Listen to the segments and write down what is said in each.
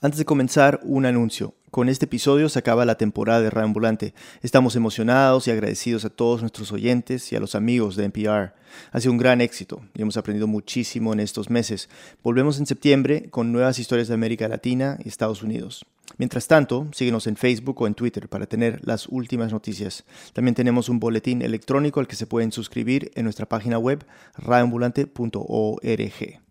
Antes de comenzar, un anuncio. Con este episodio se acaba la temporada de Radio Ambulante. Estamos emocionados y agradecidos a todos nuestros oyentes y a los amigos de NPR. Ha sido un gran éxito y hemos aprendido muchísimo en estos meses. Volvemos en septiembre con nuevas historias de América Latina y Estados Unidos. Mientras tanto, síguenos en Facebook o en Twitter para tener las últimas noticias. También tenemos un boletín electrónico al que se pueden suscribir en nuestra página web radioambulante.org.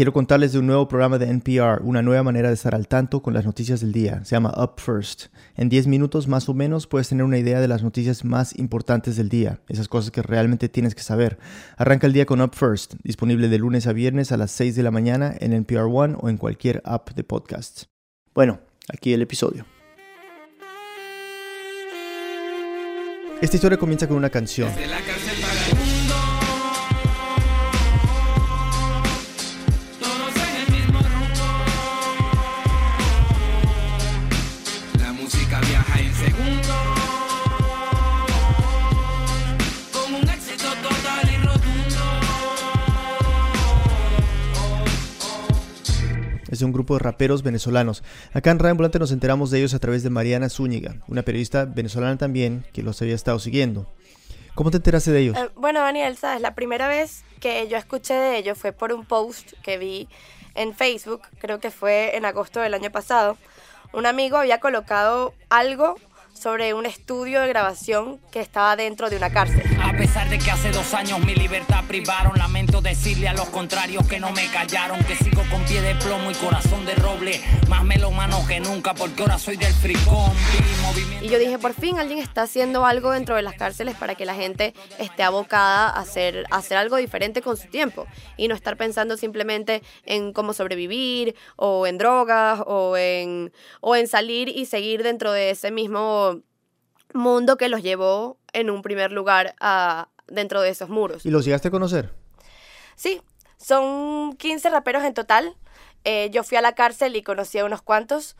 Quiero contarles de un nuevo programa de NPR, una nueva manera de estar al tanto con las noticias del día. Se llama Up First. En 10 minutos más o menos puedes tener una idea de las noticias más importantes del día, esas cosas que realmente tienes que saber. Arranca el día con Up First, disponible de lunes a viernes a las 6 de la mañana en NPR One o en cualquier app de podcasts. Bueno, aquí el episodio. Esta historia comienza con una canción. De un grupo de raperos venezolanos. Acá en Radio nos enteramos de ellos a través de Mariana Zúñiga, una periodista venezolana también que los había estado siguiendo. ¿Cómo te enteraste de ellos? Eh, bueno, Daniel, sabes, la primera vez que yo escuché de ellos fue por un post que vi en Facebook, creo que fue en agosto del año pasado. Un amigo había colocado algo sobre un estudio de grabación que estaba dentro de una cárcel. A pesar de que hace dos años mi libertad privaron, lamento decirle a los contrarios que no me callaron, que sigo con pie de plomo y corazón de roble, más melomano que nunca porque ahora soy del fricón. Y yo dije, por fin alguien está haciendo algo dentro de las cárceles para que la gente esté abocada a hacer, a hacer algo diferente con su tiempo y no estar pensando simplemente en cómo sobrevivir o en drogas o en, o en salir y seguir dentro de ese mismo mundo que los llevó en un primer lugar a, dentro de esos muros. ¿Y los llegaste a conocer? Sí, son 15 raperos en total. Eh, yo fui a la cárcel y conocí a unos cuantos.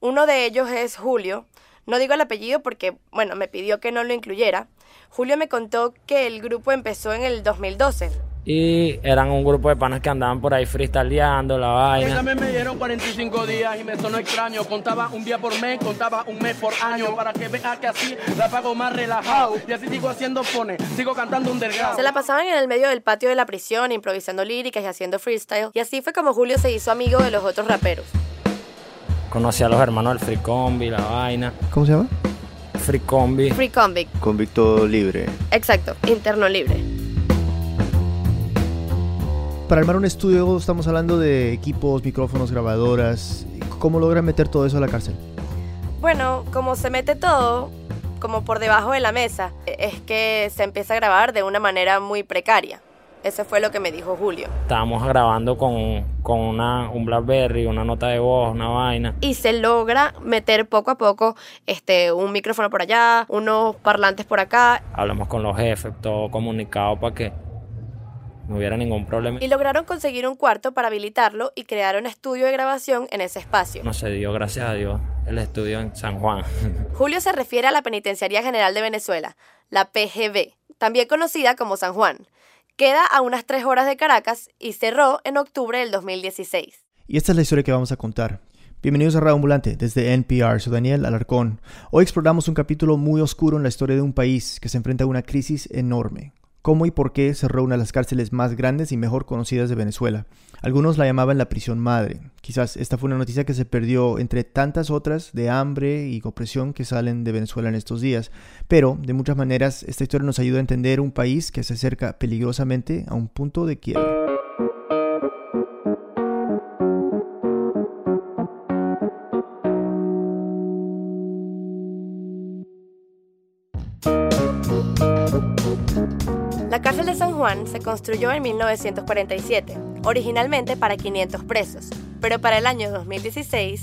Uno de ellos es Julio. No digo el apellido porque, bueno, me pidió que no lo incluyera. Julio me contó que el grupo empezó en el 2012 y eran un grupo de panas que andaban por ahí freestyleando la vaina. También me dieron 45 días y me sonó extraño. Contaba un día por mes, contaba un mes por año. Para que vea que así la pago más relajado. Y así sigo haciendo pone, sigo cantando un delgado. Se la pasaban en el medio del patio de la prisión, improvisando líricas y haciendo freestyle. Y así fue como Julio se hizo amigo de los otros raperos. Conocí a los hermanos del Free Combi, la vaina. ¿Cómo se llama? Free Combi. Free Convict. Convicto libre. Exacto, interno libre para armar un estudio estamos hablando de equipos, micrófonos, grabadoras. ¿Cómo logran meter todo eso a la cárcel? Bueno, como se mete todo, como por debajo de la mesa, es que se empieza a grabar de una manera muy precaria. Eso fue lo que me dijo Julio. Estábamos grabando con, con una, un Blackberry, una nota de voz, una vaina. Y se logra meter poco a poco este, un micrófono por allá, unos parlantes por acá. Hablamos con los jefes, todo comunicado para que no hubiera ningún problema. Y lograron conseguir un cuarto para habilitarlo y crear un estudio de grabación en ese espacio. No se dio, gracias a Dios, el estudio en San Juan. Julio se refiere a la Penitenciaría General de Venezuela, la PGB, también conocida como San Juan. Queda a unas tres horas de Caracas y cerró en octubre del 2016. Y esta es la historia que vamos a contar. Bienvenidos a Radio Ambulante desde NPR, soy Daniel Alarcón. Hoy exploramos un capítulo muy oscuro en la historia de un país que se enfrenta a una crisis enorme, cómo y por qué cerró una de las cárceles más grandes y mejor conocidas de Venezuela. Algunos la llamaban la prisión madre. Quizás esta fue una noticia que se perdió entre tantas otras de hambre y opresión que salen de Venezuela en estos días. Pero, de muchas maneras, esta historia nos ayuda a entender un país que se acerca peligrosamente a un punto de quiebra. Se construyó en 1947, originalmente para 500 presos, pero para el año 2016,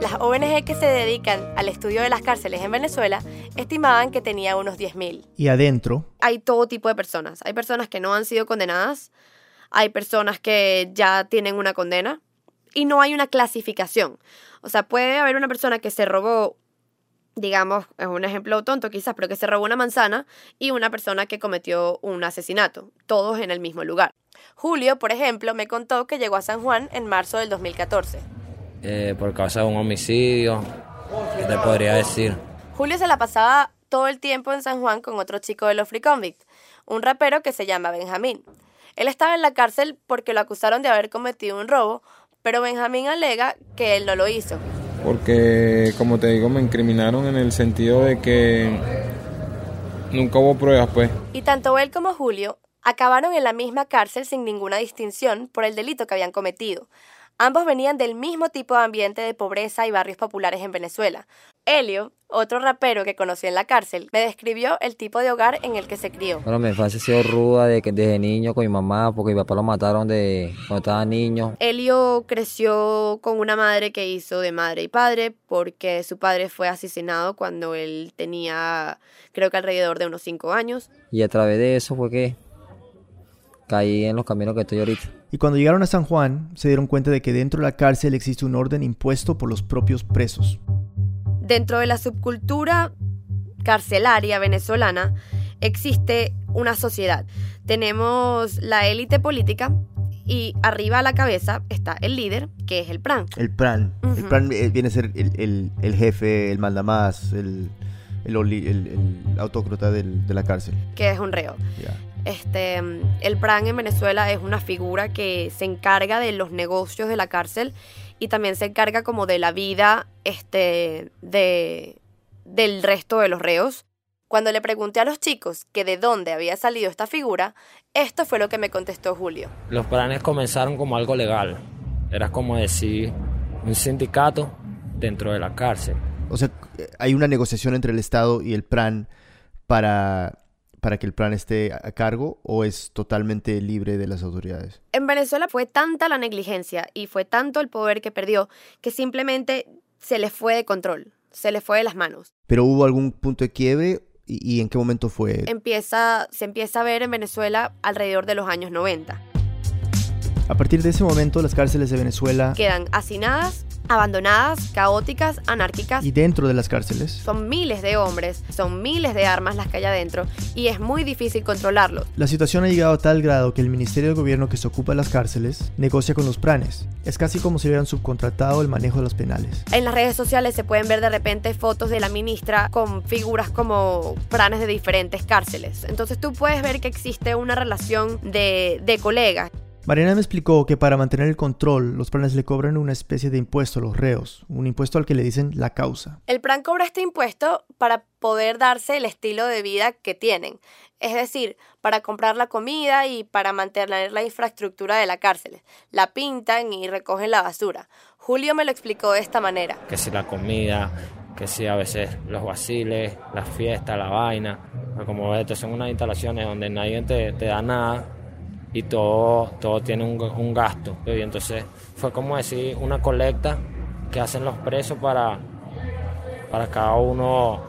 las ONG que se dedican al estudio de las cárceles en Venezuela estimaban que tenía unos 10.000. ¿Y adentro? Hay todo tipo de personas. Hay personas que no han sido condenadas, hay personas que ya tienen una condena y no hay una clasificación. O sea, puede haber una persona que se robó digamos, es un ejemplo tonto quizás, pero que se robó una manzana y una persona que cometió un asesinato, todos en el mismo lugar. Julio, por ejemplo, me contó que llegó a San Juan en marzo del 2014. eh, por causa de un homicidio. ¿Qué te podría decir? Julio se la pasaba todo el tiempo en San Juan con otro chico de los Free Convicts, un rapero que se llama Benjamín. Él estaba en la cárcel porque lo acusaron de haber cometido un robo, pero Benjamín alega que él no lo hizo. Porque, como te digo, me incriminaron en el sentido de que nunca hubo pruebas, pues. Y tanto él como Julio acabaron en la misma cárcel sin ninguna distinción por el delito que habían cometido. Ambos venían del mismo tipo de ambiente de pobreza y barrios populares en Venezuela. Helio, otro rapero que conocí en la cárcel, me describió el tipo de hogar en el que se crió. Bueno, mi infancia ha sido ruda de que desde niño con mi mamá, porque mi papá lo mataron de cuando estaba niño. Helio creció con una madre que hizo de madre y padre porque su padre fue asesinado cuando él tenía, creo que alrededor de unos 5 años. Y a través de eso fue que caí en los caminos que estoy ahorita. Y cuando llegaron a San Juan, se dieron cuenta de que dentro de la cárcel existe un orden impuesto por los propios presos. Dentro de la subcultura carcelaria venezolana existe una sociedad. Tenemos la élite política y arriba a la cabeza está el líder, que es el PRAN. El PRAN. El. PRAN eh, viene a ser el, el- el jefe, el mandamás, el, el, el- el autócrata del- de la cárcel. que es un reo. Este, el PRAN en Venezuela es una figura que se encarga de los negocios de la cárcel y también se encarga como de la vida este, de, del resto de los reos. Cuando le pregunté a los chicos que de dónde había salido esta figura, esto fue lo que me contestó Julio. Los planes comenzaron como algo legal. Era como decir un sindicato dentro de la cárcel. O sea, eh, hay una negociación entre el Estado y el PRAN para, para que el PRAN esté a cargo o es totalmente libre de las autoridades. En Venezuela fue tanta la negligencia y fue tanto el poder que perdió que simplemente se le fue de control, se le fue de las manos. ¿Pero hubo algún punto de quiebre y, y en qué momento fue? empieza, se empieza a ver en Venezuela alrededor de los años 90. A partir de ese momento, las cárceles de Venezuela Quedan hacinadas, abandonadas, caóticas, anárquicas. y dentro de las cárceles Son miles de hombres, son miles de armas las que hay adentro y es muy difícil controlarlos. La situación ha llegado a tal grado que el Ministerio de Gobierno que se ocupa de las cárceles negocia con los pranes. Es casi como si hubieran subcontratado el manejo de los penales. En las redes sociales se pueden ver de repente fotos de la ministra con figuras como pranes de diferentes cárceles. Entonces tú puedes ver que existe una relación de, de colegas. Mariana me explicó que para mantener el control, los planes le cobran una especie de impuesto a los reos, un impuesto al que le dicen la causa. El PRAN cobra este impuesto para poder darse el estilo de vida que tienen, es decir, para comprar la comida y para mantener la infraestructura de la cárcel. La pintan y recogen la basura. Julio me lo explicó de esta manera. Que si la comida, que si a veces los vaciles, las fiestas, la vaina. Pero Como ves, son unas instalaciones donde nadie te, te da nada y todo, todo tiene un, un gasto. Y entonces fue como decir una colecta que hacen los presos para, para cada uno,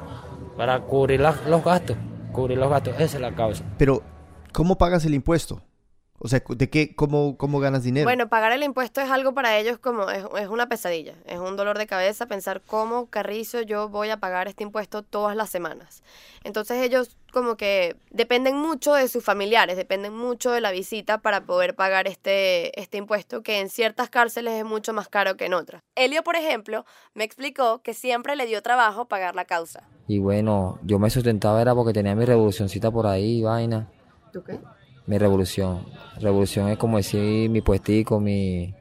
para cubrir los gastos. Cubrir los gastos, esa es la causa. Pero, ¿cómo pagas el impuesto? O sea, ¿de qué, cómo, cómo ganas dinero? Bueno, pagar el impuesto es algo para ellos como es, es una pesadilla, es un dolor de cabeza pensar cómo carrizo yo voy a pagar este impuesto todas las semanas. Entonces ellos como que dependen mucho de sus familiares, dependen mucho de la visita para poder pagar este, este impuesto que en ciertas cárceles es mucho más caro que en otras. Elio, por ejemplo, me explicó que siempre le dio trabajo pagar la causa. Y bueno, yo me sustentaba era porque tenía mi revolucioncita por ahí, vaina. ¿Tú qué? Mi revolución. Revolución es como decir mi puestico, mi...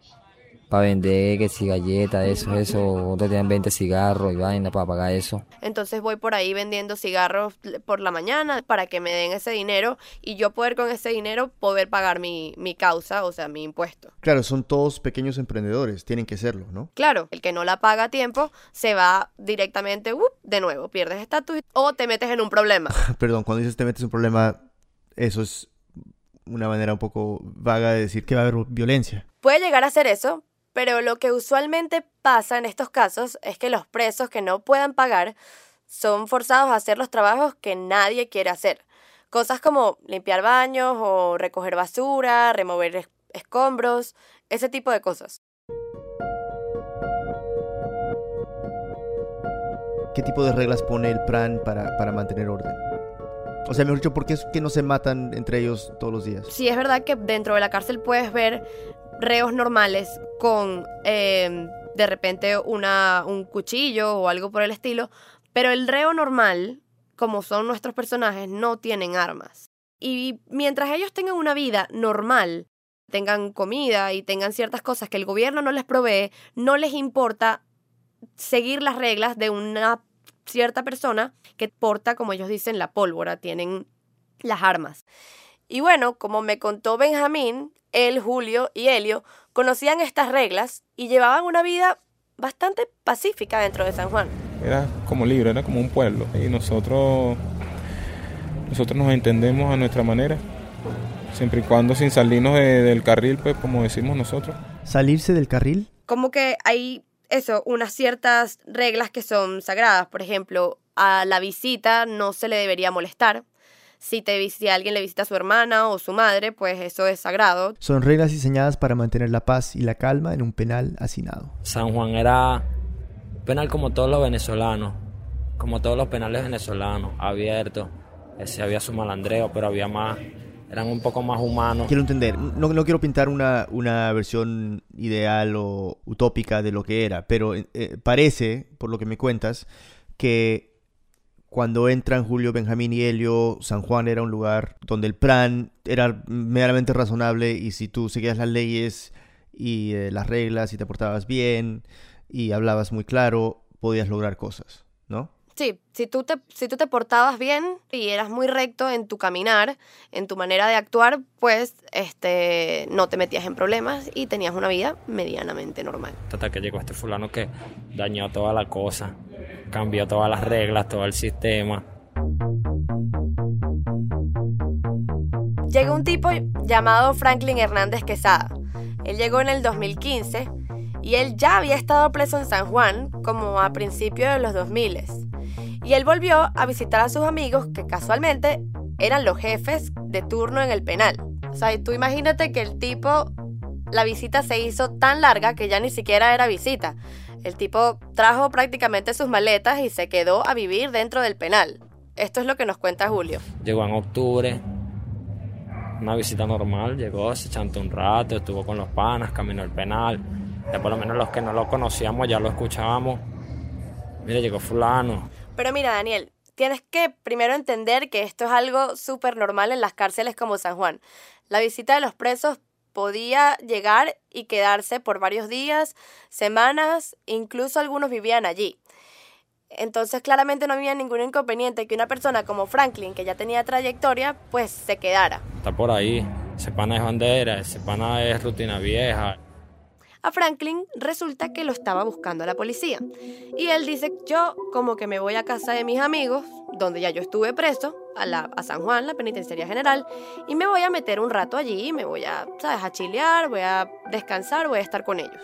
Para vender, que si galletas, eso, eso. Otros tenían 20 cigarros y vaina para pagar eso. Entonces voy por ahí vendiendo cigarros por la mañana para que me den ese dinero y yo poder con ese dinero poder pagar mi, mi causa, o sea, mi impuesto. Claro, son todos pequeños emprendedores, tienen que serlo, ¿no? Claro, el que no la paga a tiempo se va directamente, ¡up! de nuevo, pierdes estatus o te metes en un problema. Perdón, cuando dices te metes en un problema, eso es una manera un poco vaga de decir que va a haber violencia. Puede llegar a ser eso, pero lo que usualmente pasa en estos casos es que los presos que no puedan pagar son forzados a hacer los trabajos que nadie quiere hacer. Cosas como limpiar baños o recoger basura, remover es- escombros, ese tipo de cosas. ¿Qué tipo de reglas pone el PRAN para, para mantener orden? O sea, mejor dicho, ¿por qué es que no se matan entre ellos todos los días? Sí, es verdad que dentro de la cárcel puedes ver reos normales con eh, de repente una, un cuchillo o algo por el estilo, pero el reo normal, como son nuestros personajes, no tienen armas. Y mientras ellos tengan una vida normal, tengan comida y tengan ciertas cosas que el gobierno no les provee, no les importa seguir las reglas de una cierta persona que porta, como ellos dicen, la pólvora, tienen las armas. Y bueno, como me contó Benjamín, él, Julio y Helio conocían estas reglas y llevaban una vida bastante pacífica dentro de San Juan. Era como libre, era como un pueblo. Y nosotros, nosotros nos entendemos a nuestra manera, siempre y cuando sin salirnos del carril, pues como decimos nosotros. ¿Salirse del carril? Como que hay eso, unas ciertas reglas que son sagradas. Por ejemplo, a la visita no se le debería molestar. Si, te, si alguien le visita a su hermana o su madre, pues eso es sagrado. Son reglas diseñadas para mantener la paz y la calma en un penal hacinado. San Juan era penal como todos los venezolanos, como todos los penales venezolanos, abierto. Ese había su malandreo, pero había más, eran un poco más humanos. Quiero entender, no, no quiero pintar una, una, versión ideal o utópica de lo que era, pero eh, parece, por lo que me cuentas, que cuando entran Julio, Benjamín y Helio, San Juan era un lugar donde el plan era meramente razonable y si tú seguías las leyes y eh, las reglas y te portabas bien y hablabas muy claro, podías lograr cosas. Sí, si tú, te, si tú te portabas bien y eras muy recto en tu caminar, en tu manera de actuar, pues este, no te metías en problemas y tenías una vida medianamente normal. Hasta que llegó este fulano que dañó toda la cosa, cambió todas las reglas, todo el sistema. Llegó un tipo llamado Franklin Hernández Quesada. Él llegó en el 2015 y él ya había estado preso en San Juan como a principios de los 2000 y él volvió a visitar a sus amigos que casualmente eran los jefes de turno en el penal. O sea, tú imagínate que el tipo, la visita se hizo tan larga que ya ni siquiera era visita. El tipo trajo prácticamente sus maletas y se quedó a vivir dentro del penal. Esto es lo que nos cuenta Julio. Llegó en octubre, una visita normal, llegó, se chantó un rato, estuvo con los panas, caminó al penal. Ya por lo menos los que no lo conocíamos ya lo escuchábamos. Mire, llegó fulano, pero mira, Daniel, tienes que primero entender que esto es algo súper normal en las cárceles como San Juan. La visita de los presos podía llegar y quedarse por varios días, semanas, incluso algunos vivían allí. Entonces claramente no había ningún inconveniente que una persona como Franklin, que ya tenía trayectoria, pues se quedara. Está por ahí, ese pana es bandera, ese pana es rutina vieja, a Franklin resulta que lo estaba buscando la policía. Y él dice, yo como que me voy a casa de mis amigos, donde ya yo estuve preso, a, la, a San Juan, la penitenciaría general, y me voy a meter un rato allí, me voy a, ¿sabes?, a chilear, voy a descansar, voy a estar con ellos.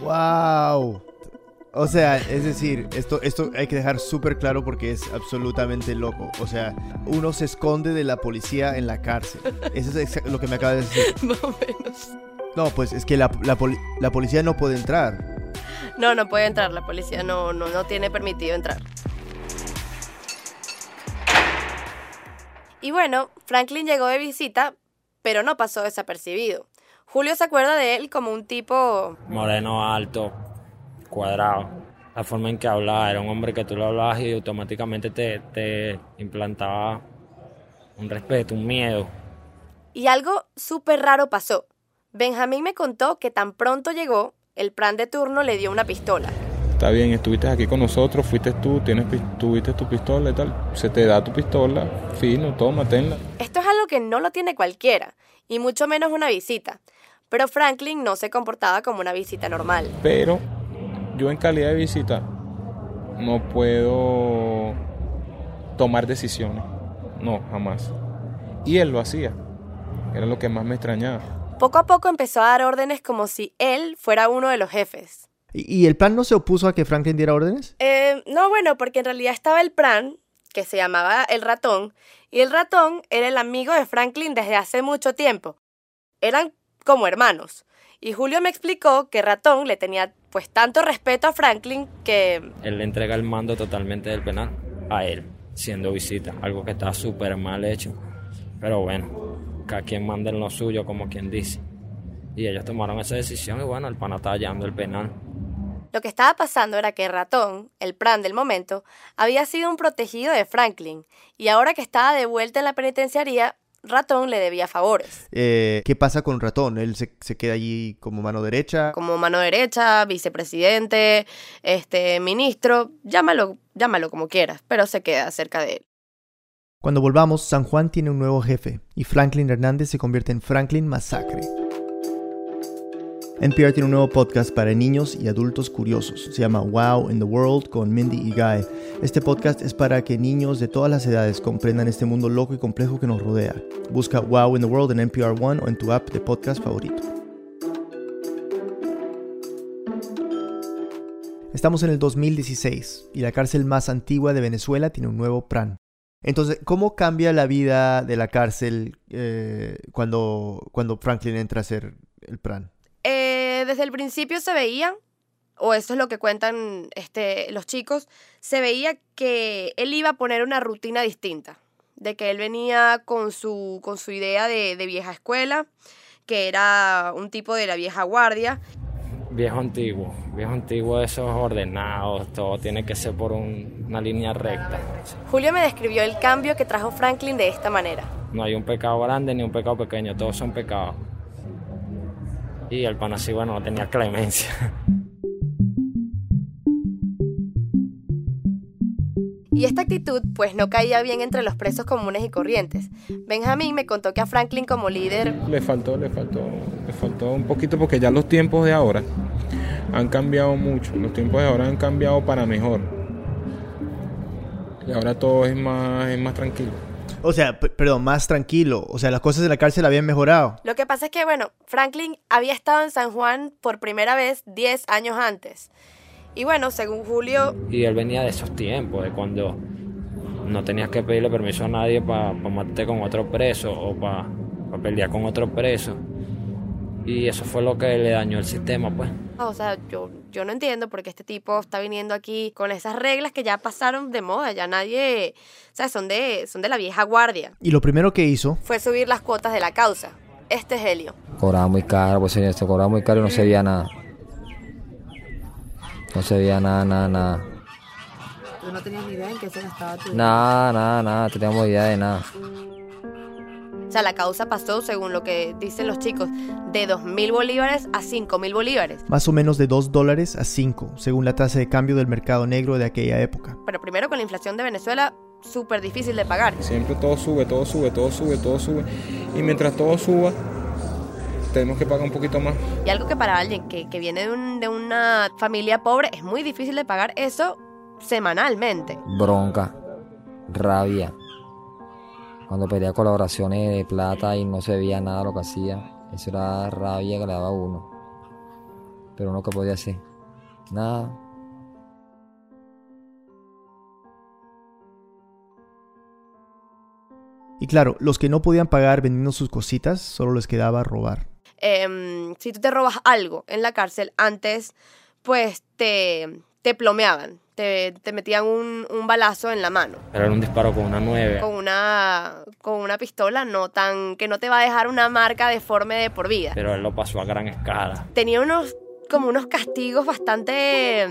¡Wow! O sea, es decir, esto, esto hay que dejar súper claro porque es absolutamente loco. O sea, uno se esconde de la policía en la cárcel. Eso es lo que me acaba de decir. Más o menos. No, pues es que la, policía no puede entrar. No, no puede entrar, la policía no, no, no tiene permitido entrar. Y bueno, Franklin llegó de visita, pero no pasó desapercibido. Julio se acuerda de él como un tipo... Moreno, alto, cuadrado. La forma en que hablaba, era un hombre que tú lo hablabas y automáticamente te, te implantaba un respeto, un miedo. Y algo súper raro pasó. Benjamín me contó que tan pronto llegó, el plan de turno le dio una pistola. Está bien, estuviste aquí con nosotros, fuiste tú, tienes, tuviste tu pistola y tal. Se te da tu pistola, fino, toma, tenla. Esto es algo que no lo tiene cualquiera, y mucho menos una visita. Pero Franklin no se comportaba como una visita normal. Pero yo en calidad de visita no puedo tomar decisiones. No, jamás. Y él lo hacía. Era lo que más me extrañaba. Poco a poco empezó a dar órdenes como si él fuera uno de los jefes. ¿Y, el plan no se opuso a que Franklin diera órdenes? Eh, no, bueno, porque en realidad estaba el plan, que se llamaba el ratón, y el ratón era el amigo de Franklin desde hace mucho tiempo. Eran como hermanos. Y Julio me explicó que Ratón le tenía pues tanto respeto a Franklin que... Él le entrega el mando totalmente del penal a él, siendo visita, algo que está súper mal hecho. Pero bueno, cada quien manda en lo suyo, como quien dice. Y ellos tomaron esa decisión y bueno, el pana está hallando el penal. Lo que estaba pasando era que Ratón, el pran del momento, había sido un protegido de Franklin, y ahora que estaba de vuelta en la penitenciaría, Ratón le debía favores. Eh, ¿Qué pasa con Ratón? ¿Él se, se queda allí como mano derecha? Como mano derecha, vicepresidente, este, ministro, llámalo, llámalo como quieras, pero se queda cerca de él. Cuando volvamos, San Juan tiene un nuevo jefe y Franklin Hernández se convierte en Franklin Masacre. NPR tiene un nuevo podcast para niños y adultos curiosos. Se llama Wow in the World con Mindy y Guy. Este podcast es para que niños de todas las edades comprendan este mundo loco y complejo que nos rodea. Busca Wow in the World en NPR One o en tu app de podcast favorito. Estamos en el 2016 y la cárcel más antigua de Venezuela tiene un nuevo PRAN. Entonces, ¿cómo cambia la vida de la cárcel eh, cuando, cuando Franklin entra a ser el PRAN? Eh, desde el principio se veía, o eso es lo que cuentan este, los chicos, se veía que él iba a poner una rutina distinta, de que él venía con su, con su idea de, de vieja escuela, que era un tipo de la vieja guardia, Viejo antiguo, viejo antiguo, esos ordenados, todo tiene que ser por un- una línea recta. Julio me describió el cambio que trajo Franklin de esta manera. No hay un pecado grande ni un pecado pequeño, todos son pecados. Y el pan así, bueno, no tenía clemencia. Y esta actitud pues no caía bien entre los presos comunes y corrientes. Benjamín me contó que a Franklin como líder Le faltó, le faltó, le faltó un poquito porque ya los tiempos de ahora han cambiado mucho. Los tiempos de ahora han cambiado para mejor. Y ahora todo es más, es más tranquilo. O sea, perdón, más tranquilo. O sea, las cosas de la cárcel habían mejorado. Lo que pasa es que, bueno, Franklin había estado en San Juan por primera vez 10 años antes. Y bueno, según Julio, Y él venía de esos tiempos, de cuando no tenías que pedirle permiso a nadie para matarte con otro preso o para pelear con otro preso. Y eso fue lo que le dañó el sistema, pues. o sea, yo, yo no entiendo por qué este tipo está viniendo aquí con esas reglas que ya pasaron de moda, ya nadie, o sea, son de, son de la vieja guardia. Y lo primero que hizo Fue subir las cuotas de la causa. Este es Helio. Cobraba muy caro, pues señor, se cobraba muy caro y no se veía nada. No se veía nada, nada, nada. Tú no tenías ni idea en qué se gastaba tu Nada, nada, nada, teníamos idea de nada. O sea, la causa pasó, según lo que dicen los chicos, de 2.000 bolívares a 5.000 bolívares. más o menos de 2 dólares a 5, según la tasa de cambio del mercado negro de aquella época. Pero primero con la inflación de Venezuela, súper difícil de pagar. Siempre todo sube, todo sube, todo sube, todo sube. Y mientras todo suba, tenemos que pagar un poquito más. Y algo que para alguien que, que viene de, un- de una familia pobre es muy difícil de pagar eso semanalmente. Bronca, rabia. Cuando pedía colaboraciones de plata y no se veía nada lo que hacía, eso era rabia que le daba a uno. Pero uno que podía hacer, nada. Y claro, los que no podían pagar vendiendo sus cositas, solo les quedaba robar. Em, si tú te robas algo en la cárcel, antes pues te, te plomeaban, te, te metían un, un balazo en la mano. Pero era un disparo con una 9. Con una, con una pistola no tan, que no te va a dejar una marca deforme de por vida. Pero él lo pasó a gran escala. tenía unos como unos castigos bastante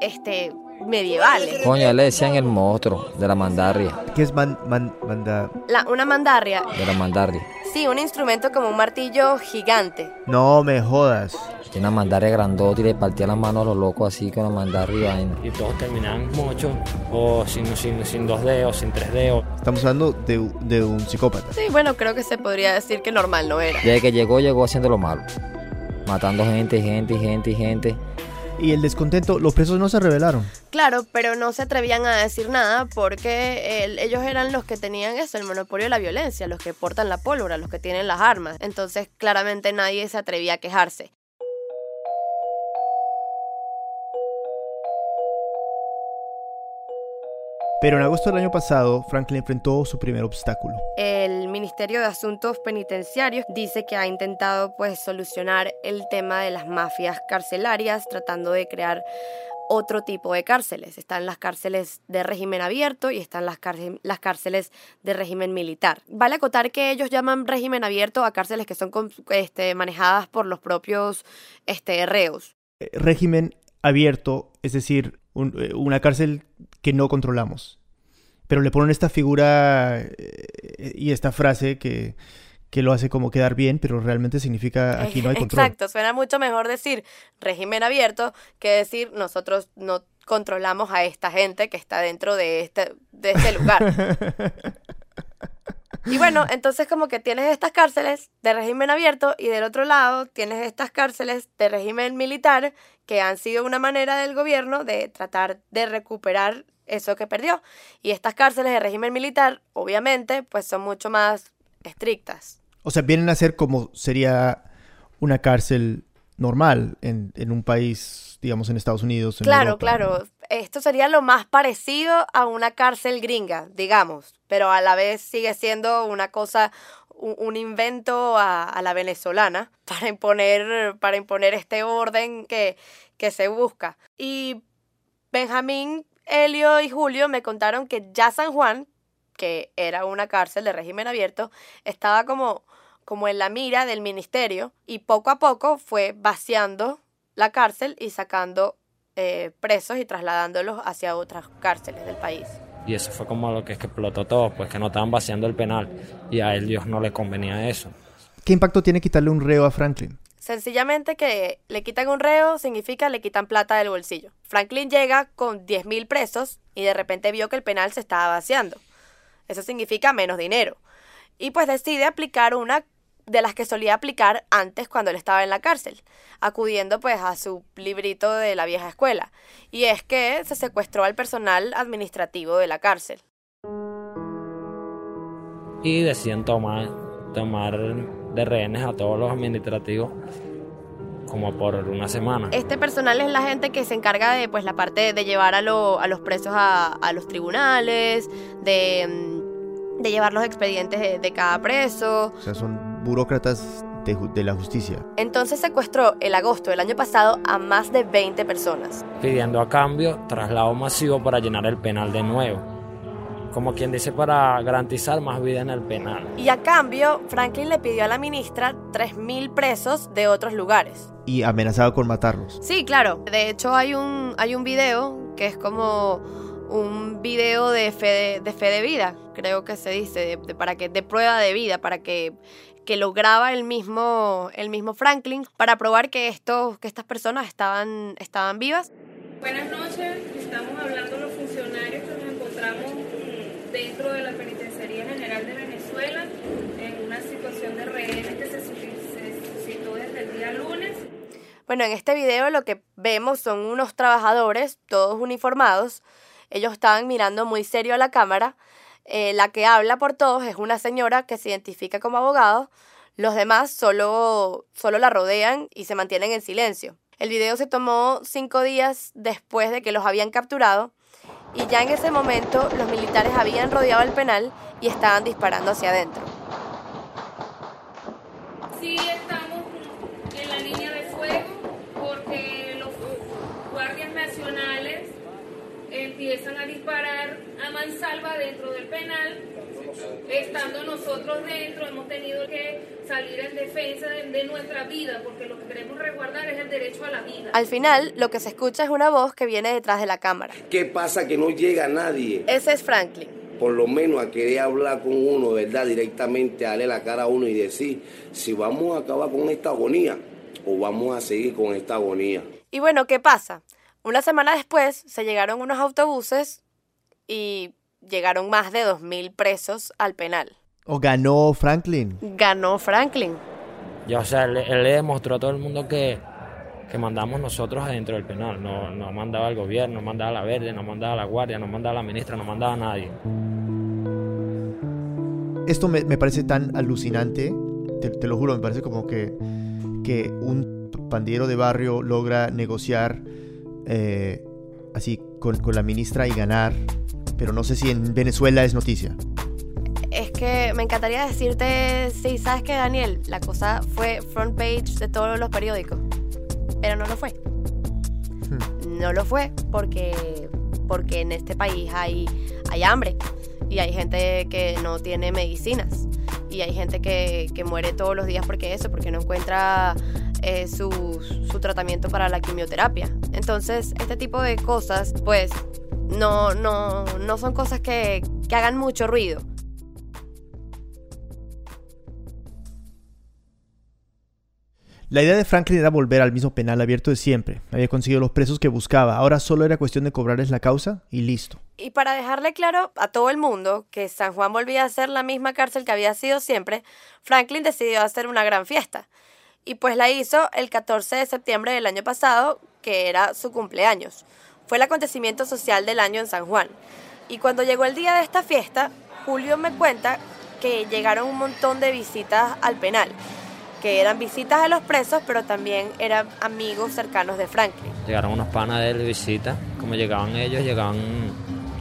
este medievales. Coño, él le decían el monstruo de la mandarria, ¿Qué es man, man- manda? La, una mandarria, de la mandarria. sí, un instrumento como un martillo gigante. No me jodas. Tiene una mandarria grandota y le partía las manos a los locos así con la mandarria y vaina. Y todos terminaban mochos, o sin, sin, sin dos dedos, sin tres dedos. Estamos hablando de, de un psicópata. Sí, bueno, creo que se podría decir que normal no era. Desde que llegó, llegó haciendo lo malo. Matando gente, gente, gente, y gente. Y el descontento, los presos no se rebelaron. Claro, pero no se atrevían a decir nada porque el- ellos eran los que tenían eso, el monopolio de la violencia, los que portan la pólvora, los que tienen las armas. Entonces, claramente nadie se atrevía a quejarse. Pero en agosto del año pasado, Franklin enfrentó su primer obstáculo. El Ministerio de Asuntos Penitenciarios dice que ha intentado pues solucionar el tema de las mafias carcelarias tratando de crear otro tipo de cárceles. Están las cárceles de régimen abierto y están las, las cárceles de régimen militar. Vale acotar que ellos llaman régimen abierto a cárceles que son este, manejadas por los propios este, reos. Eh, Régimen abierto, es decir, un- eh, una cárcel que no controlamos. Pero le ponen esta figura eh, y esta frase que, que lo hace como quedar bien, pero realmente significa aquí no hay control. Exacto, suena mucho mejor decir régimen abierto que decir nosotros no controlamos a esta gente que está dentro de este, de este lugar. Y bueno, entonces como que tienes estas cárceles de régimen abierto y del otro lado tienes estas cárceles de régimen militar que han sido una manera del gobierno de tratar de recuperar eso que perdió. Y estas cárceles de régimen militar, obviamente, pues son mucho más estrictas. O sea, vienen a ser como sería una cárcel normal en, en un país, digamos, en Estados Unidos. en Claro, Europa. claro. Esto sería lo más parecido a una cárcel gringa, digamos, pero a la vez sigue siendo una cosa, un, un invento a, a la venezolana para imponer, para imponer este orden que, que se busca. Y Benjamín, Helio y Julio me contaron que ya San Juan, que era una cárcel de régimen abierto, estaba como, como en la mira del ministerio y poco a poco fue vaciando la cárcel y sacando eh, presos y trasladándolos hacia otras cárceles del país. Y eso fue como lo que, es que explotó todo, pues que no estaban vaciando el penal. Y a él Dios no le convenía eso. ¿Qué impacto tiene quitarle un reo a Franklin? Sencillamente que le quitan un reo significa le quitan plata del bolsillo. Franklin llega con 10.000 presos y de repente vio que el penal se estaba vaciando. Eso significa menos dinero. Y pues decide aplicar una de las que solía aplicar antes cuando él estaba en la cárcel, acudiendo pues a su librito de la vieja escuela. Y es que se secuestró al personal administrativo de la cárcel. Y deciden tomar, tomar de rehenes a todos los administrativos como por una semana. Este personal es la gente que se encarga de pues la parte de llevar a, lo- a los presos a, a los tribunales, de, mm, de llevar los expedientes de, de cada preso. O sea, son burócratas de, de la justicia. Entonces secuestró el agosto del año pasado a más de 20 personas. pidiendo a cambio traslado masivo para llenar el penal de nuevo. Como quien dice, para garantizar más vida en el penal. Y a cambio, Franklin le pidió a la ministra 3.000 presos de otros lugares. Y amenazaba con matarlos. Sí, claro. De hecho, hay un, hay un video que es como un video de fe de, de fe de vida, creo que se dice, de, de- para que, de prueba de vida, para que, que lo graba el mismo, el mismo Franklin, para probar que, estos, que estas personas estaban, estaban vivas. Buenas noches, estamos hablando los funcionarios que nos encontramos mm, dentro de la Penitenciaría General de Venezuela en una situación de rehenes que se, se suscitó desde el día lunes. Bueno, en este video lo que vemos son unos trabajadores, todos uniformados. Ellos estaban mirando muy serio a la cámara. Eh, la que habla por todos es una señora que se identifica como abogado. Los demás solo, solo la rodean y se mantienen en silencio. El video se tomó cinco días después de que los habían capturado y ya en ese momento los militares habían rodeado el penal y estaban disparando hacia adentro. Sí estamos en la línea de fuego porque los guardias nacionales empiezan a disparar a mansalva dentro del penal. Estando nosotros dentro, hemos tenido que salir en defensa de, de nuestra vida porque lo que queremos resguardar es el derecho a la vida. Al final, lo que se escucha es una voz que viene detrás de la cámara. ¿Qué pasa que no llega nadie? Ese es Franklin. Por lo menos a querer hablar con uno, ¿verdad? Directamente, darle la cara a uno y decir si vamos a acabar con esta agonía o vamos a seguir con esta agonía. Y bueno, ¿qué pasa? Una semana después se llegaron unos autobuses y llegaron más de 2.000 presos al penal. O ganó Franklin. Ganó Franklin. Ya, o sea, él, él le demostró a todo el mundo que, que mandamos nosotros adentro del penal. No, no mandaba el gobierno, no mandaba la verde, no mandaba la guardia, no mandaba la ministra, no mandaba a nadie. Esto me, me parece tan alucinante, te, te lo juro, me parece como que, que un pandillero de barrio logra negociar eh, así con, con la ministra y ganar, pero no sé si en Venezuela es noticia. Es que me encantaría decirte, sí, sabes que Daniel, la cosa fue front page de todos los periódicos, pero no lo fue. No lo fue porque, porque en este país hay, hay hambre y hay gente que no tiene medicinas y hay gente que, que muere todos los días porque eso, porque no encuentra eh, su, su tratamiento para la quimioterapia. Entonces, este tipo de cosas, pues, no, no, no son cosas que, que hagan mucho ruido. La idea de Franklin era volver al mismo penal abierto de siempre. Había conseguido los presos que buscaba. Ahora solo era cuestión de cobrarles la causa y listo. Y para dejarle claro a todo el mundo que San Juan volvía a ser la misma cárcel que había sido siempre, Franklin decidió hacer una gran fiesta. Y pues la hizo el 14 de septiembre del año pasado, que era su cumpleaños. Fue el acontecimiento social del año en San Juan. Y cuando llegó el día de esta fiesta, Julio me cuenta que llegaron un montón de visitas al penal que eran visitas a los presos, pero también eran amigos cercanos de Franklin. Llegaron unos panas de él de visita, como llegaban ellos, llegaban,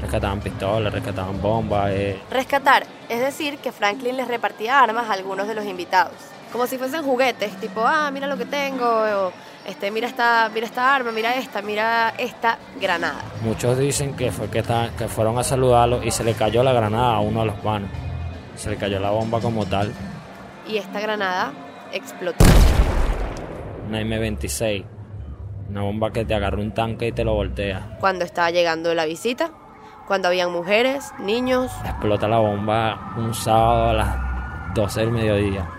rescataban pistolas, rescataban bombas. Eh. Rescatar, es decir, que Franklin les repartía armas a algunos de los invitados, como si fuesen juguetes, tipo, ah, mira lo que tengo, o, este, mira esta, mira esta arma, mira esta, mira esta granada. Muchos dicen que fue que, está, que fueron a saludarlo y se le cayó la granada a uno de los panos, se le cayó la bomba como tal. Y esta granada explotó. Una M26, una bomba que te agarra un tanque y te lo voltea. Cuando estaba llegando la visita, cuando habían mujeres, niños. Explota la bomba un sábado a las 12 del mediodía.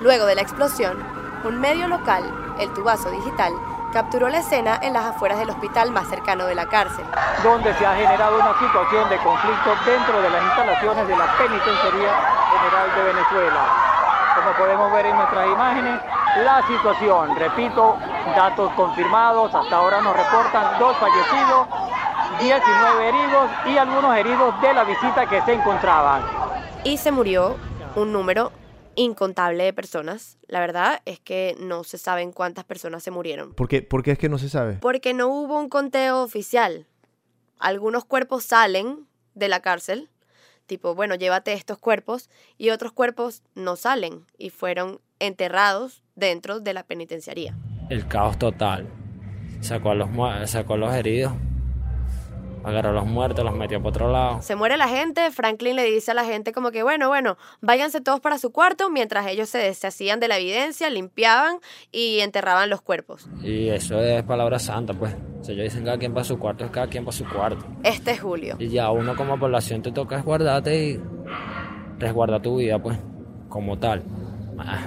Luego de la explosión, un medio local, el Tubazo Digital, capturó la escena en las afueras del hospital más cercano de la cárcel. Donde se ha generado una situación de conflicto dentro de las instalaciones de la Penitenciaría General de Venezuela. Como podemos ver en nuestras imágenes, la situación, repito, datos confirmados, hasta ahora nos reportan dos fallecidos, 19 heridos y algunos heridos de la visita que se encontraban. Y se murió un número incontable de personas. La verdad es que no se saben cuántas personas se murieron. ¿Por qué, ¿Por qué es que no se sabe? Porque no hubo un conteo oficial. Algunos cuerpos salen de la cárcel tipo, bueno, llévate estos cuerpos, y otros cuerpos no salen y fueron enterrados dentro de la penitenciaría. El caos total. Sacó a los, sacó a los heridos, agarró a los muertos, los metió por otro lado. Se muere la gente, Franklin le dice a la gente como que, bueno, bueno, váyanse todos para su cuarto, mientras ellos se deshacían de la evidencia, limpiaban y enterraban los cuerpos. Y eso es palabra santa, pues. Si ellos dicen cada quien para su cuarto, es cada quien para su cuarto. Este es Julio. Y ya uno como población te toca resguardarte y resguardar tu vida, pues, como tal.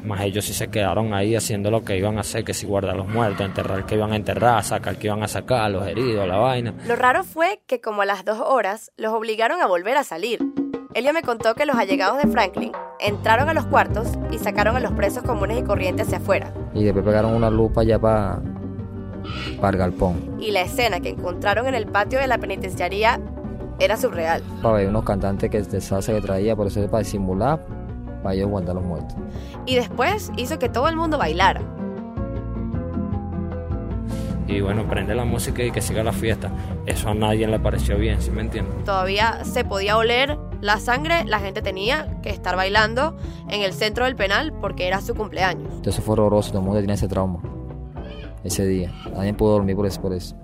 Más, ellos sí se quedaron ahí haciendo lo que iban a hacer, que si guardar los muertos, enterrar el que iban a enterrar, sacar el que iban a sacar, los heridos, la vaina. Lo raro fue que como a las dos horas los obligaron a volver a salir. Elio me contó que los allegados de Franklin entraron a los cuartos y sacaron a los presos comunes y corrientes hacia afuera. Y después pegaron una lupa ya para para el galpón. Y la escena que encontraron en el patio de la penitenciaría era surreal. Para ver unos cantantes que de salsa que traía, por eso es para disimular, para ellos aguantar los muertos. Y después hizo que todo el mundo bailara. Y bueno, prende la música y que siga la fiesta. Eso a nadie le pareció bien, ¿sí me entiendes? Todavía se podía oler la sangre, la gente tenía que estar bailando en el centro del penal porque era su cumpleaños. Eso fue horroroso, todo el mundo tenía ese trauma ese día. Nadie pudo dormir por eso. Por eso.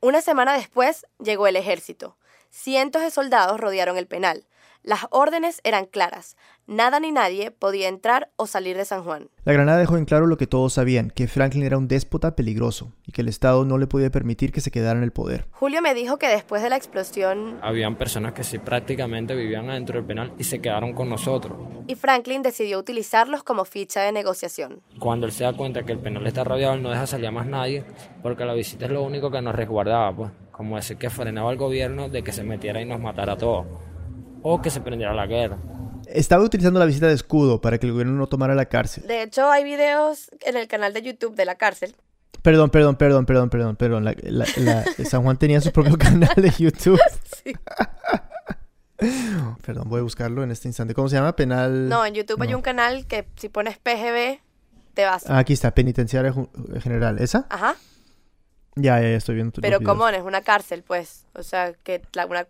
Una semana después llegó el ejército. Cientos de soldados rodearon el penal. Las órdenes eran claras. Nada ni nadie podía entrar o salir de San Juan. La granada dejó en claro lo que todos sabían, que Franklin era un déspota peligroso y que el Estado no le podía permitir que se quedara en el poder. Julio me dijo que después de la explosión... Habían personas que sí prácticamente vivían adentro del penal y se quedaron con nosotros. Y Franklin decidió utilizarlos como ficha de negociación. Cuando él se da cuenta que el penal está rodeado, él no deja salir a más nadie, porque la visita es lo único que nos resguardaba, pues. Como decir que frenaba al gobierno de que se metiera y nos matara a todos o que se prendiera la guerra. Estaba utilizando la visita de escudo para que el gobierno no tomara la cárcel. De hecho, hay videos en el canal de YouTube de la cárcel. Perdón, perdón, perdón, perdón, perdón, perdón. San Juan tenía su propio canal de YouTube. Sí. perdón, voy a buscarlo en este instante. ¿Cómo se llama? Penal. No, en YouTube hay un canal que si pones PGB te vas. Ah, aquí está, Penitenciaria General. ¿Esa? Ajá. Ya, ya, estoy viendo. Pero como es una cárcel, pues. O sea, que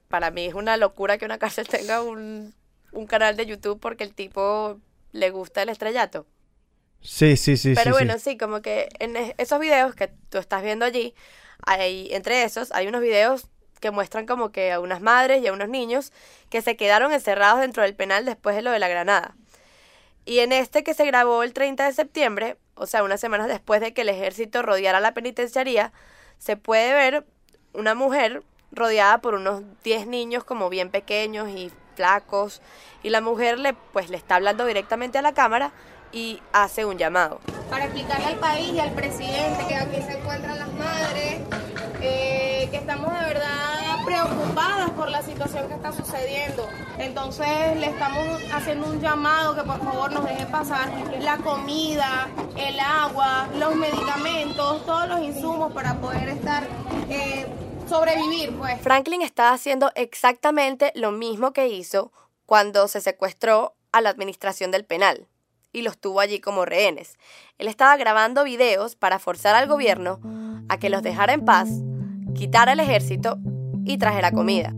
para mí es una locura que una cárcel tenga un, canal de YouTube porque el tipo le gusta el estrellato. Sí, sí, sí. Pero bueno, sí. como que en esos videos que tú estás viendo allí, hay, entre esos hay unos videos que muestran como que a unas madres y a unos niños que se quedaron encerrados dentro del penal después de lo de la granada. Y en este que se grabó el 30 de septiembre, o sea, unas semanas después de que el ejército rodeara la penitenciaría, se puede ver una mujer rodeada por unos 10 niños como bien pequeños y flacos y la mujer le pues le está hablando directamente a la cámara y hace un llamado. Para explicarle al país y al presidente que aquí se encuentran las madres, eh, que estamos de verdad preocupadas por la situación que está sucediendo. Entonces le estamos haciendo un llamado que por favor nos deje pasar la comida, el agua, los medicamentos, todos los insumos para poder estar... Eh, sobrevivir, pues. Franklin está haciendo exactamente lo mismo que hizo cuando se secuestró a la administración del penal y los tuvo allí como rehenes. Él estaba grabando videos para forzar al gobierno a que los dejara en paz, quitara el ejército y trajera comida.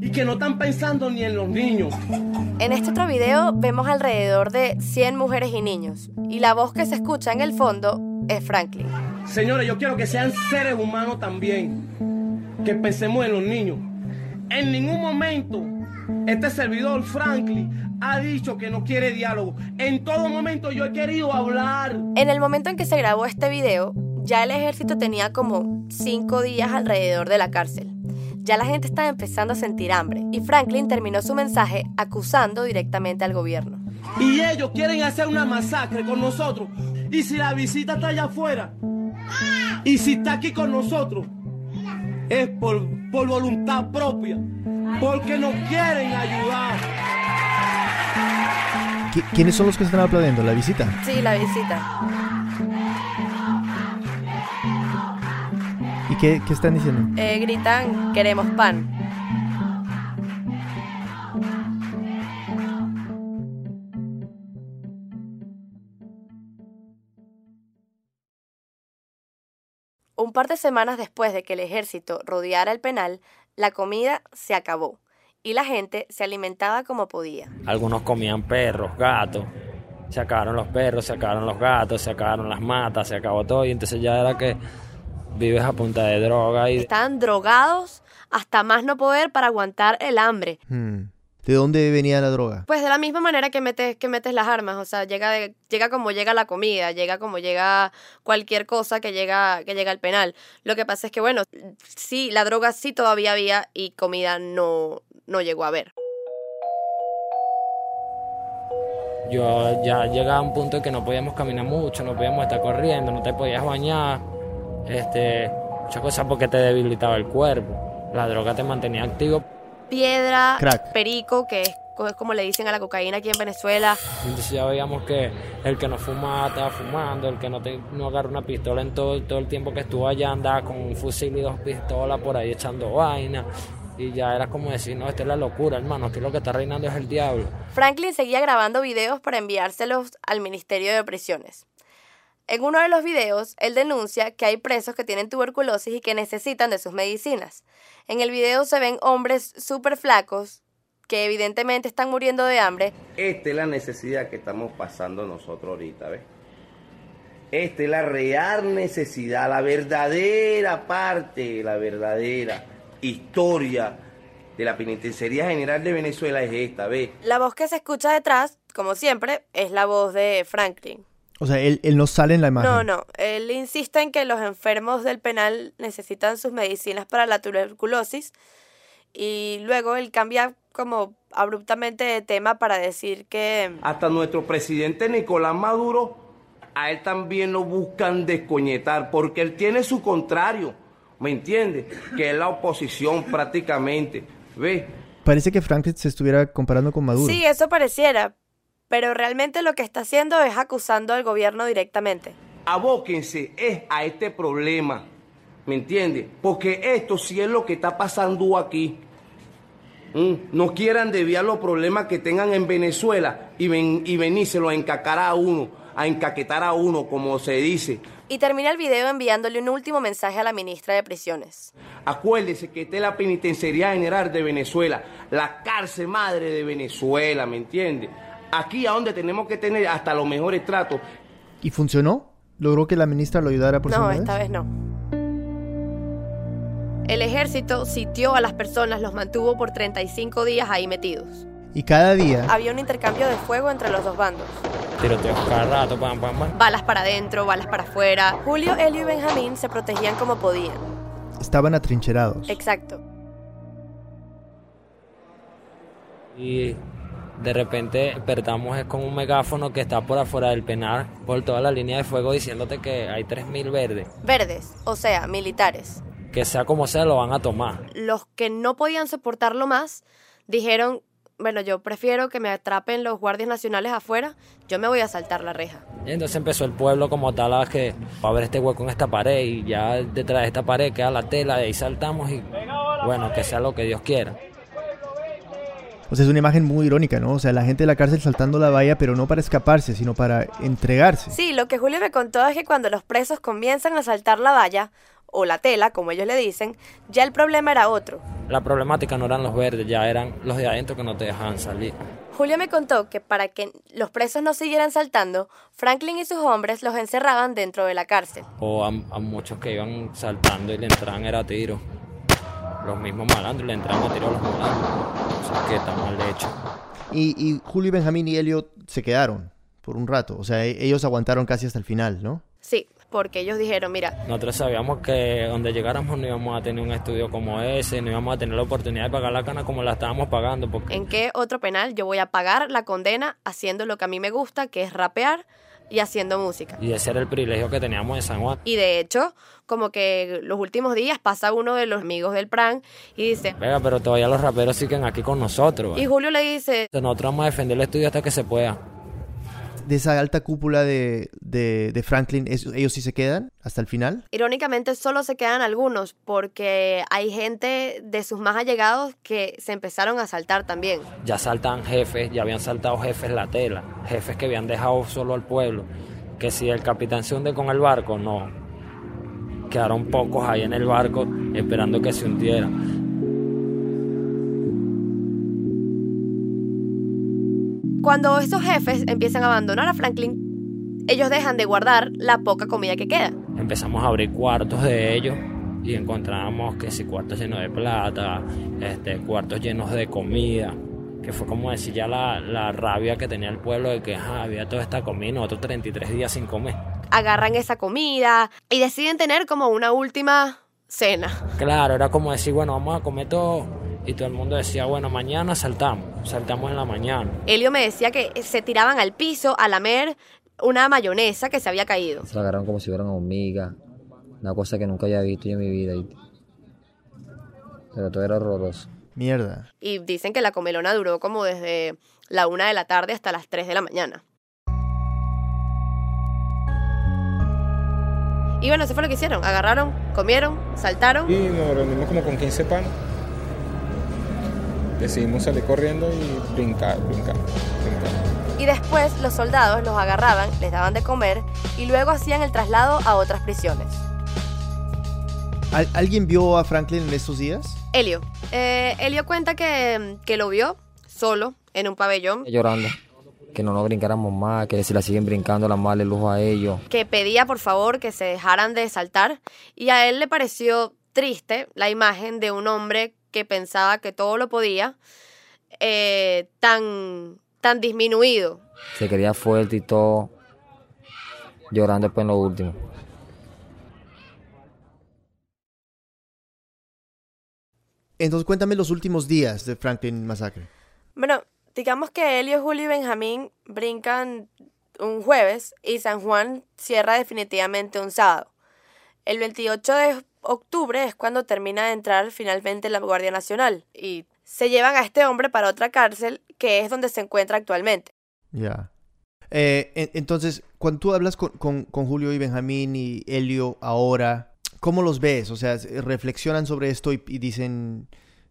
Y que no están pensando ni en los niños. En este otro video vemos alrededor de 100 mujeres y niños, y la voz que se escucha en el fondo es Franklin. Señores, yo quiero que sean seres humanos también, que pensemos en los niños. En ningún momento este servidor Franklin ha dicho que no quiere diálogo. En todo momento yo he querido hablar. En el momento en que se grabó este video, ya el ejército tenía como cinco días alrededor de la cárcel. Ya la gente estaba empezando a sentir hambre y Franklin terminó su mensaje acusando directamente al gobierno. Y ellos quieren hacer una masacre con nosotros. Y si la visita está allá afuera, y si está aquí con nosotros, es por, por voluntad propia, porque nos quieren ayudar. ¿Quiénes son los que están aplaudiendo? ¿La visita? Sí, la visita. ¿Y qué, qué están diciendo? Eh, gritan, queremos pan. Un par de semanas después de que el ejército rodeara el penal, la comida se acabó y la gente se alimentaba como podía. Algunos comían perros, gatos. Se acabaron los perros, se acabaron los gatos, se acabaron las matas, se acabó todo y entonces ya era que vives a punta de droga y... Estaban drogados hasta más no poder para aguantar el hambre. Hmm. ¿De dónde venía la droga? Pues de la misma manera que metes, que metes las armas, o sea, llega, de, llega como llega la comida, llega como llega cualquier cosa que llega, que llega al penal. Lo que pasa es que, bueno, sí, la droga sí todavía había y comida no, no llegó a haber. Yo ya llegaba a un punto en que no podíamos caminar mucho, no podíamos estar corriendo, no te podías bañar, este, muchas cosas porque te debilitaba el cuerpo. La droga te mantenía activo piedra, perico, que es, como le dicen a la cocaína aquí en Venezuela. Entonces ya veíamos que el que no fumaba estaba fumando, el que no, te, no agarra una pistola en todo, todo el tiempo que estuvo allá andaba con un fusil y dos pistolas por ahí echando vaina. Y ya era como decir, no, esta es la locura, hermano, que lo que está reinando es el diablo. Franklin seguía grabando videos para enviárselos al Ministerio de Prisiones. En uno de los videos, él denuncia que hay presos que tienen tuberculosis y que necesitan de sus medicinas. En el video se ven hombres súper flacos que evidentemente están muriendo de hambre. Esta es la necesidad que estamos pasando nosotros ahorita, ¿ves? Esta es la real necesidad, la verdadera parte, la verdadera historia de la Penitenciaría General de Venezuela es esta, ¿ves? La voz que se escucha detrás, como siempre, es la voz de Franklin. O sea, él, no sale en la imagen. No, no. Él insiste en que los enfermos del penal necesitan sus medicinas para la tuberculosis y luego él cambia como abruptamente de tema para decir que... Hasta nuestro presidente Nicolás Maduro, a él también lo buscan descoñetar porque él tiene su contrario, ¿me entiendes? Que es la oposición prácticamente, ¿ves? Parece que Franklin se estuviera comparando con Maduro. Sí, eso pareciera, pero realmente lo que está haciendo es acusando al gobierno directamente. Abóquense es a este problema, ¿me entiende? Porque esto sí es lo que está pasando aquí. Mm, no quieran desviar los problemas que tengan en Venezuela y, ven, y venírselo a encacar a uno, a encaquetar a uno, como se dice. Y termina el video enviándole un último mensaje a la ministra de Prisiones. Acuérdese que esta es la Penitenciaría General de Venezuela, la cárcel madre de Venezuela, ¿me entiende? Aquí a donde tenemos que tener hasta los mejores tratos. ¿Y funcionó? ¿Logró que la ministra lo ayudara por No, esta vez no. El ejército sitió a las personas, los mantuvo por 35 días ahí metidos. Y cada día Había un intercambio de fuego entre los dos bandos. Tiroteos cada rato, pam, pam, pam. Balas para adentro, balas para afuera. Julio, Elio y Benjamín se protegían como podían. estaban atrincherados. Exacto. Y de repente despertamos es con un megáfono que está por afuera del penal, por toda la línea de fuego, diciéndote que hay 3.000 verdes. Verdes, o sea, militares. Que sea como sea, lo van a tomar. Los que no podían soportarlo más dijeron, bueno, yo prefiero que me atrapen los guardias nacionales afuera, yo me voy a saltar la reja. Y entonces empezó el pueblo como tal a que va a ver este hueco en esta pared y ya detrás de esta pared queda la tela, de ahí saltamos y bueno, que sea lo que Dios quiera. O sea, es una imagen muy irónica, ¿no? O sea, la gente de la cárcel saltando la valla, pero no para escaparse, sino para entregarse. Sí, lo que Julio me contó es que cuando los presos comienzan a saltar la valla, o la tela, como ellos le dicen, ya el problema era otro. La problemática no eran los verdes, ya eran los de adentro que no te dejaban salir. Julio me contó que para que los presos no siguieran saltando, Franklin y sus hombres los encerraban dentro de la cárcel. O a, a muchos que iban saltando y le entraban era a tiro. Los mismos malandros le entraban a tiro a los malandros. O sea, que está mal hecho. Y, y Julio y Benjamín y Elliot se quedaron por un rato. O sea, e- ellos aguantaron casi hasta el final, ¿no? Sí, porque ellos dijeron, mira, Nosotros sabíamos que donde llegáramos no íbamos a tener un estudio como ese, no íbamos a tener la oportunidad de pagar la cana como la estábamos pagando, porque ¿en qué otro penal yo voy a pagar la condena haciendo lo que a mí me gusta, que es rapear y haciendo música? y ese era el privilegio que teníamos en San Juan. Y de hecho, como que los últimos días pasa uno de los amigos del PRAN y dice, Venga, pero todavía los raperos siguen aquí con nosotros. y. Julio le dice, Nosotros vamos a defender el estudio hasta que se pueda. De esa alta cúpula de, de, de Franklin, ¿es- ¿ellos sí se quedan hasta el final? irónicamente solo se quedan algunos porque hay gente de sus más allegados que se empezaron a saltar también. Ya saltan jefes, ya habían saltado jefes la tela, jefes que habían dejado solo al pueblo. Que si el capitán se hunde con el barco, no. Quedaron pocos ahí en el barco esperando que se hundiera. Cuando estos jefes empiezan a abandonar a Franklin, ellos dejan de guardar la poca comida que queda. Empezamos a abrir cuartos de ellos y encontramos que si cuartos llenos de plata, este, cuartos llenos de comida, que fue como decir ya la, la rabia que tenía el pueblo de que ajá, había toda esta comida y nosotros 33 días sin comer. Agarran esa comida y deciden tener como una última cena. Claro, era como decir, bueno, vamos a comer todo. Y todo el mundo decía, bueno, mañana saltamos, saltamos en la mañana. Elio me decía que se tiraban al piso a lamer una mayonesa que se había caído. Se la agarraron como si fueran hormigas. Una cosa que nunca había visto yo en mi vida. y- Pero todo era horroroso. Mierda. Y dicen que la comelona duró como desde la una de la tarde hasta las 3 de la mañana. Y bueno, eso fue lo que hicieron. Agarraron, comieron, saltaron. Y nos reunimos como con 15 panos. Decidimos salir corriendo y brincar, brincar, brincar. Y después los soldados los agarraban, les daban de comer y luego hacían el traslado a otras prisiones. ¿Al- ¿Alguien vio a Franklin en estos días? Elio. Eh, Elio cuenta que, que lo vio solo en un pabellón, Llorando. Que no nos brincáramos más, que si la siguen brincando, la mal el lujo a ellos. que pedía por favor que se dejaran de saltar y a él le pareció triste la imagen de un hombre que pensaba que todo lo podía, eh, tan, tan disminuido. Se quería fuerte y todo. Llorando después en lo último. Entonces cuéntame los últimos días de Franklin Massacre. Bueno, digamos que Elio, Julio y Benjamín brincan un jueves y San Juan cierra definitivamente un sábado. El 28 de octubre es cuando termina de entrar finalmente la Guardia Nacional y se llevan a este hombre para otra cárcel que es donde se encuentra actualmente. Ya. Eh, en- entonces, cuando tú hablas con, con- con Julio y Benjamín y Helio ahora, ¿cómo los ves? O sea, reflexionan sobre esto y, y dicen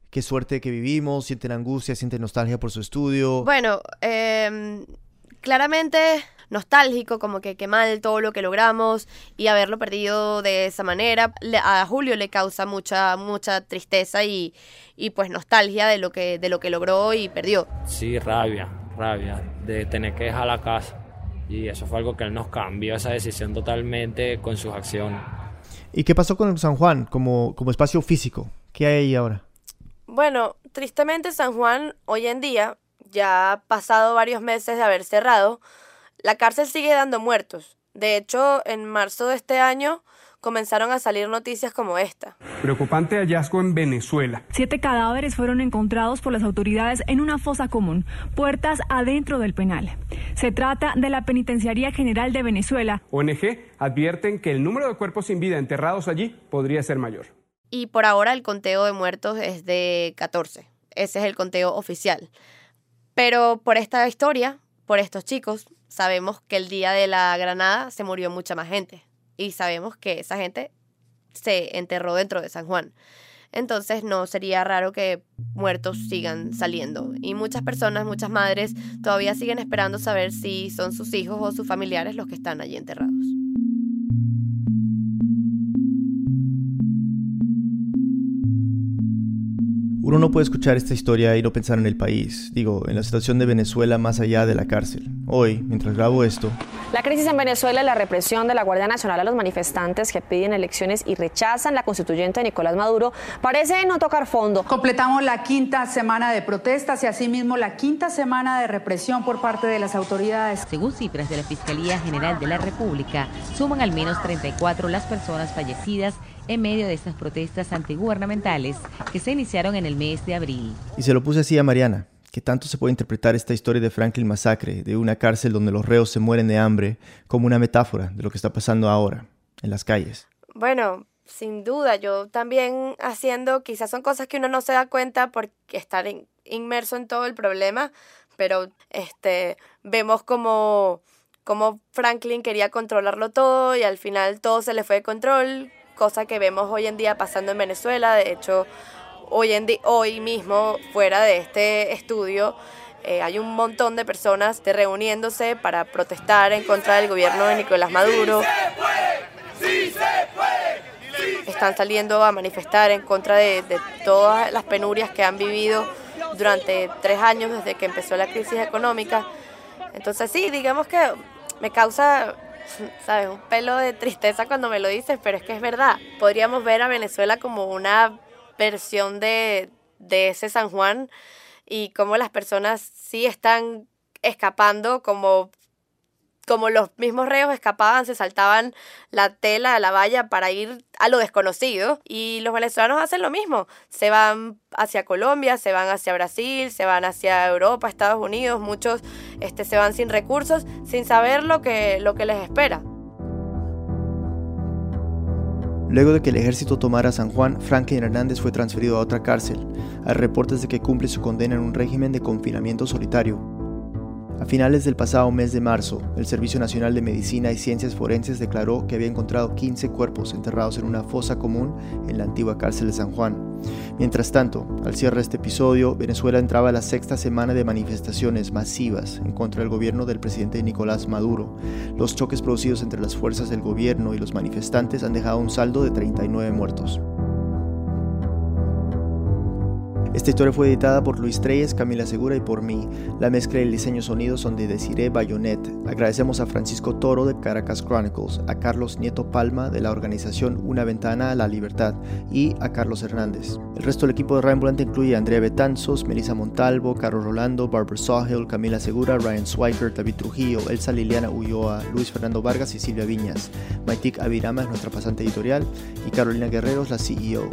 qué suerte que vivimos, sienten angustia, sienten nostalgia por su estudio. Bueno, em, claramente nostálgico, como que qué mal todo lo que logramos y haberlo perdido de esa manera. A Julio le causa mucha, mucha tristeza y, y pues nostalgia de lo que, de lo que logró y perdió. Sí, rabia, rabia de tener que dejar la casa. Y eso fue algo que él nos cambió, esa decisión totalmente con sus acciones. ¿Y qué pasó con San Juan como, como espacio físico? ¿Qué hay ahí ahora? Bueno, tristemente San Juan hoy en día, ya ha pasado varios meses de haber cerrado, la cárcel sigue dando muertos. De hecho, en marzo de este año comenzaron a salir noticias como esta. Preocupante hallazgo en Venezuela. Siete cadáveres fueron encontrados por las autoridades en una fosa común, puertas adentro del penal. Se trata de la Penitenciaría General de Venezuela. ONG advierten que el número de cuerpos sin vida enterrados allí podría ser mayor. Y por ahora el conteo de muertos es de 14. Ese es el conteo oficial. Pero por esta historia, por estos chicos, sabemos que el día de la granada se murió mucha más gente y sabemos que esa gente se enterró dentro de San Juan. Entonces no sería raro que muertos sigan saliendo. Y muchas personas, muchas madres, todavía siguen esperando saber si son sus hijos o sus familiares los que están allí enterrados. Uno no puede escuchar esta historia y no pensar en el país, digo, en la situación de Venezuela más allá de la cárcel. Hoy, mientras grabo esto, la crisis en Venezuela y la represión de la Guardia Nacional a los manifestantes que piden elecciones y rechazan la constituyente de Nicolás Maduro parece no tocar fondo. Completamos la quinta semana de protestas y asimismo la quinta semana de represión por parte de las autoridades. Según cifras de la Fiscalía General de la República, suman al menos 34 las personas fallecidas en medio de estas protestas antigubernamentales que se iniciaron en el mes de abril. Y se lo puse así a Mariana, que tanto se puede interpretar esta historia de Franklin Masacre, de una cárcel donde los reos se mueren de hambre, como una metáfora de lo que está pasando ahora, en las calles. Bueno, sin duda, yo también haciendo, quizás son cosas que uno no se da cuenta por estar inmerso en todo el problema, pero este, vemos como, como Franklin quería controlarlo todo y al final todo se le fue de control, cosa que vemos hoy en día pasando en Venezuela. De hecho, hoy, en hoy mismo, fuera de este estudio, eh, hay un montón de personas reuniéndose para protestar en contra del gobierno de Nicolás Maduro. Están saliendo a manifestar en contra de, de todas las penurias que han vivido durante tres años desde que empezó la crisis económica. Entonces sí, digamos que me causa ¿sabes? Un pelo de tristeza cuando me lo dices, pero es que es verdad. Podríamos ver a Venezuela como una versión de, de ese San Juan y cómo las personas sí están escapando como como los mismos reos escapaban, se saltaban la tela, la valla para ir a lo desconocido. Y los venezolanos hacen lo mismo. Se van hacia Colombia, se van hacia Brasil, se van hacia Europa, Estados Unidos. Muchos este, se van sin recursos, sin saber lo que, lo que les espera. Luego de que el ejército tomara San Juan, Franklin Hernández fue transferido a otra cárcel. Hay reportes de que cumple su condena en un régimen de confinamiento solitario. A finales del pasado mes de marzo, el Servicio Nacional de Medicina y Ciencias Forenses declaró que había encontrado 15 cuerpos enterrados en una fosa común en la antigua cárcel de San Juan. Mientras tanto, al cierre de este episodio, Venezuela entraba a la sexta semana de manifestaciones masivas en contra del gobierno del presidente Nicolás Maduro. Los choques producidos entre las fuerzas del gobierno y los manifestantes han dejado un saldo de 39 muertos. Esta historia fue editada por Luis Treyes, Camila Segura y por mí. La mezcla y el diseño sonido son de Desiree Bayonet. Agradecemos a Francisco Toro de Caracas Chronicles, a Carlos Nieto Palma de la organización Una Ventana a la Libertad y a Carlos Hernández. El resto del equipo de Rambulante incluye a Andrea Betanzos, Melissa Montalvo, Carlos Rolando, Barbara Sawhill, Camila Segura, Ryan Swiker, David Trujillo, Elsa Liliana Ulloa, Luis Fernando Vargas y Silvia Viñas. Maitik Avirama es nuestra pasante editorial y Carolina Guerrero es la CEO.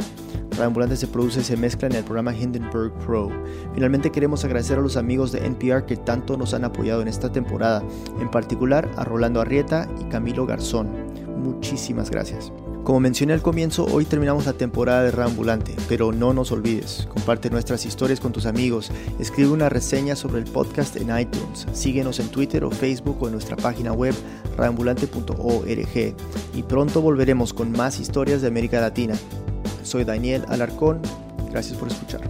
Reambulante se produce y se mezcla en el programa Hindenburg Pro. Finalmente queremos agradecer a los amigos de NPR que tanto nos han apoyado en esta temporada, en particular a Rolando Arrieta y Camilo Garzón. Muchísimas gracias. Como mencioné al comienzo, hoy terminamos la temporada de Reambulante, pero no nos olvides, comparte nuestras historias con tus amigos, escribe una reseña sobre el podcast en iTunes, síguenos en Twitter o Facebook o en nuestra página web reambulante.org y pronto volveremos con más historias de América Latina. Soy Daniel Alarcón. Gracias por escuchar.